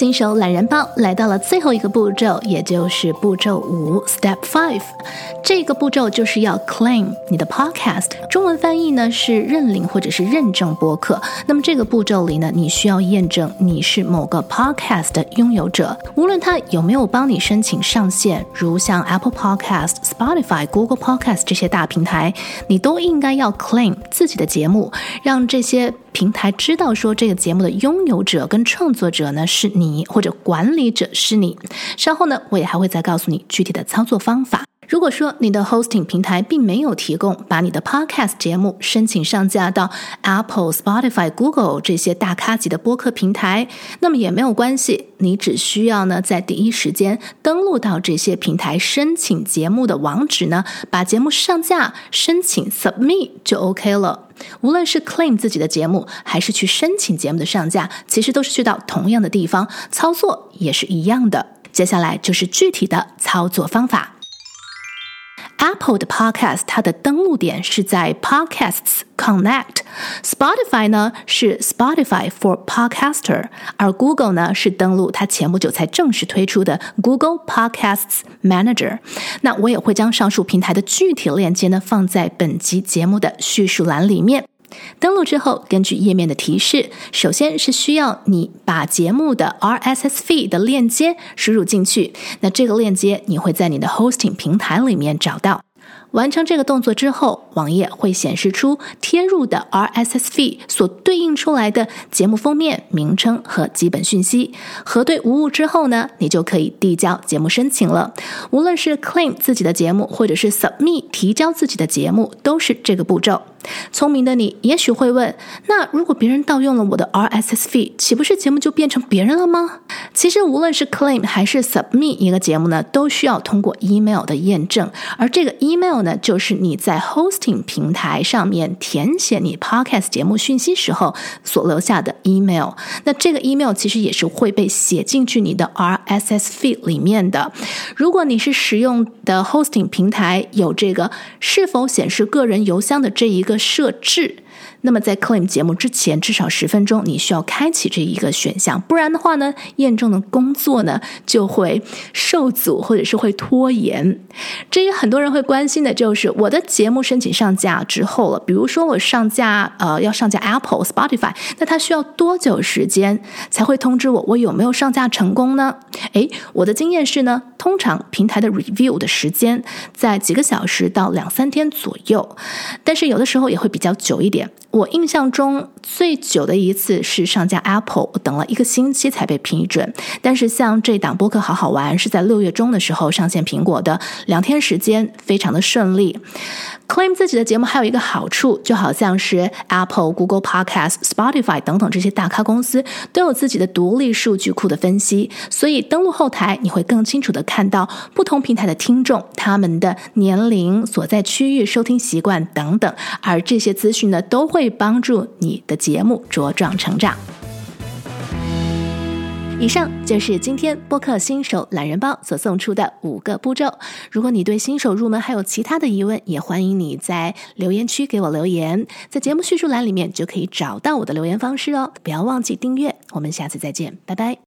新手懒人包来到了最后一个步骤，也就是步骤五，Step Five。这个步骤就是要 claim 你的 podcast，中文翻译呢是认领或者是认证播客。那么这个步骤里呢，你需要验证你是某个 podcast 的拥有者，无论他有没有帮你申请上线，如像 Apple Podcast、Spotify、Google Podcast 这些大平台，你都应该要 claim 自己的节目，让这些平台知道说这个节目的拥有者跟创作者呢是你，或者管理者是你。稍后呢，我也还会再告诉你具体的操作方法。如果说你的 hosting 平台并没有提供把你的 podcast 节目申请上架到 Apple、Spotify、Google 这些大咖级的播客平台，那么也没有关系，你只需要呢在第一时间登录到这些平台申请节目的网址呢，把节目上架、申请 submit 就 OK 了。无论是 claim 自己的节目，还是去申请节目的上架，其实都是去到同样的地方，操作也是一样的。接下来就是具体的操作方法。Apple 的 Podcast 它的登录点是在 Podcasts Connect，Spotify 呢是 Spotify for Podcaster，而 Google 呢是登录它前不久才正式推出的 Google Podcasts Manager。那我也会将上述平台的具体链接呢放在本集节目的叙述栏里面。登录之后，根据页面的提示，首先是需要你把节目的 RSS feed 的链接输入进去。那这个链接你会在你的 hosting 平台里面找到。完成这个动作之后，网页会显示出贴入的 RSS fee 所对应出来的节目封面、名称和基本讯息。核对无误之后呢，你就可以递交节目申请了。无论是 claim 自己的节目，或者是 submit 提交自己的节目，都是这个步骤。聪明的你也许会问：那如果别人盗用了我的 RSS fee 岂不是节目就变成别人了吗？其实无论是 claim 还是 submit 一个节目呢，都需要通过 email 的验证，而这个 email 呢，就是你在 hosting 平台上面填写你 podcast 节目讯息时候所留下的 email。那这个 email 其实也是会被写进去你的 RSS feed 里面的。如果你是使用的 hosting 平台有这个是否显示个人邮箱的这一。个设置。那么在 claim 节目之前至少十分钟，你需要开启这一个选项，不然的话呢，验证的工作呢就会受阻或者是会拖延。至于很多人会关心的就是我的节目申请上架之后了，比如说我上架呃要上架 Apple、Spotify，那它需要多久时间才会通知我我有没有上架成功呢？诶，我的经验是呢，通常平台的 review 的时间在几个小时到两三天左右，但是有的时候也会比较久一点。我印象中最久的一次是上架 Apple，等了一个星期才被批准。但是像这档播客好好玩，是在六月中的时候上线苹果的，两天时间非常的顺利。Claim 自己的节目还有一个好处，就好像是 Apple、Google Podcast、Spotify 等等这些大咖公司都有自己的独立数据库的分析，所以登录后台你会更清楚的看到不同平台的听众他们的年龄、所在区域、收听习惯等等，而这些资讯呢都。会帮助你的节目茁壮成长。以上就是今天播客新手懒人包所送出的五个步骤。如果你对新手入门还有其他的疑问，也欢迎你在留言区给我留言，在节目叙述栏里面就可以找到我的留言方式哦。不要忘记订阅，我们下次再见，拜拜。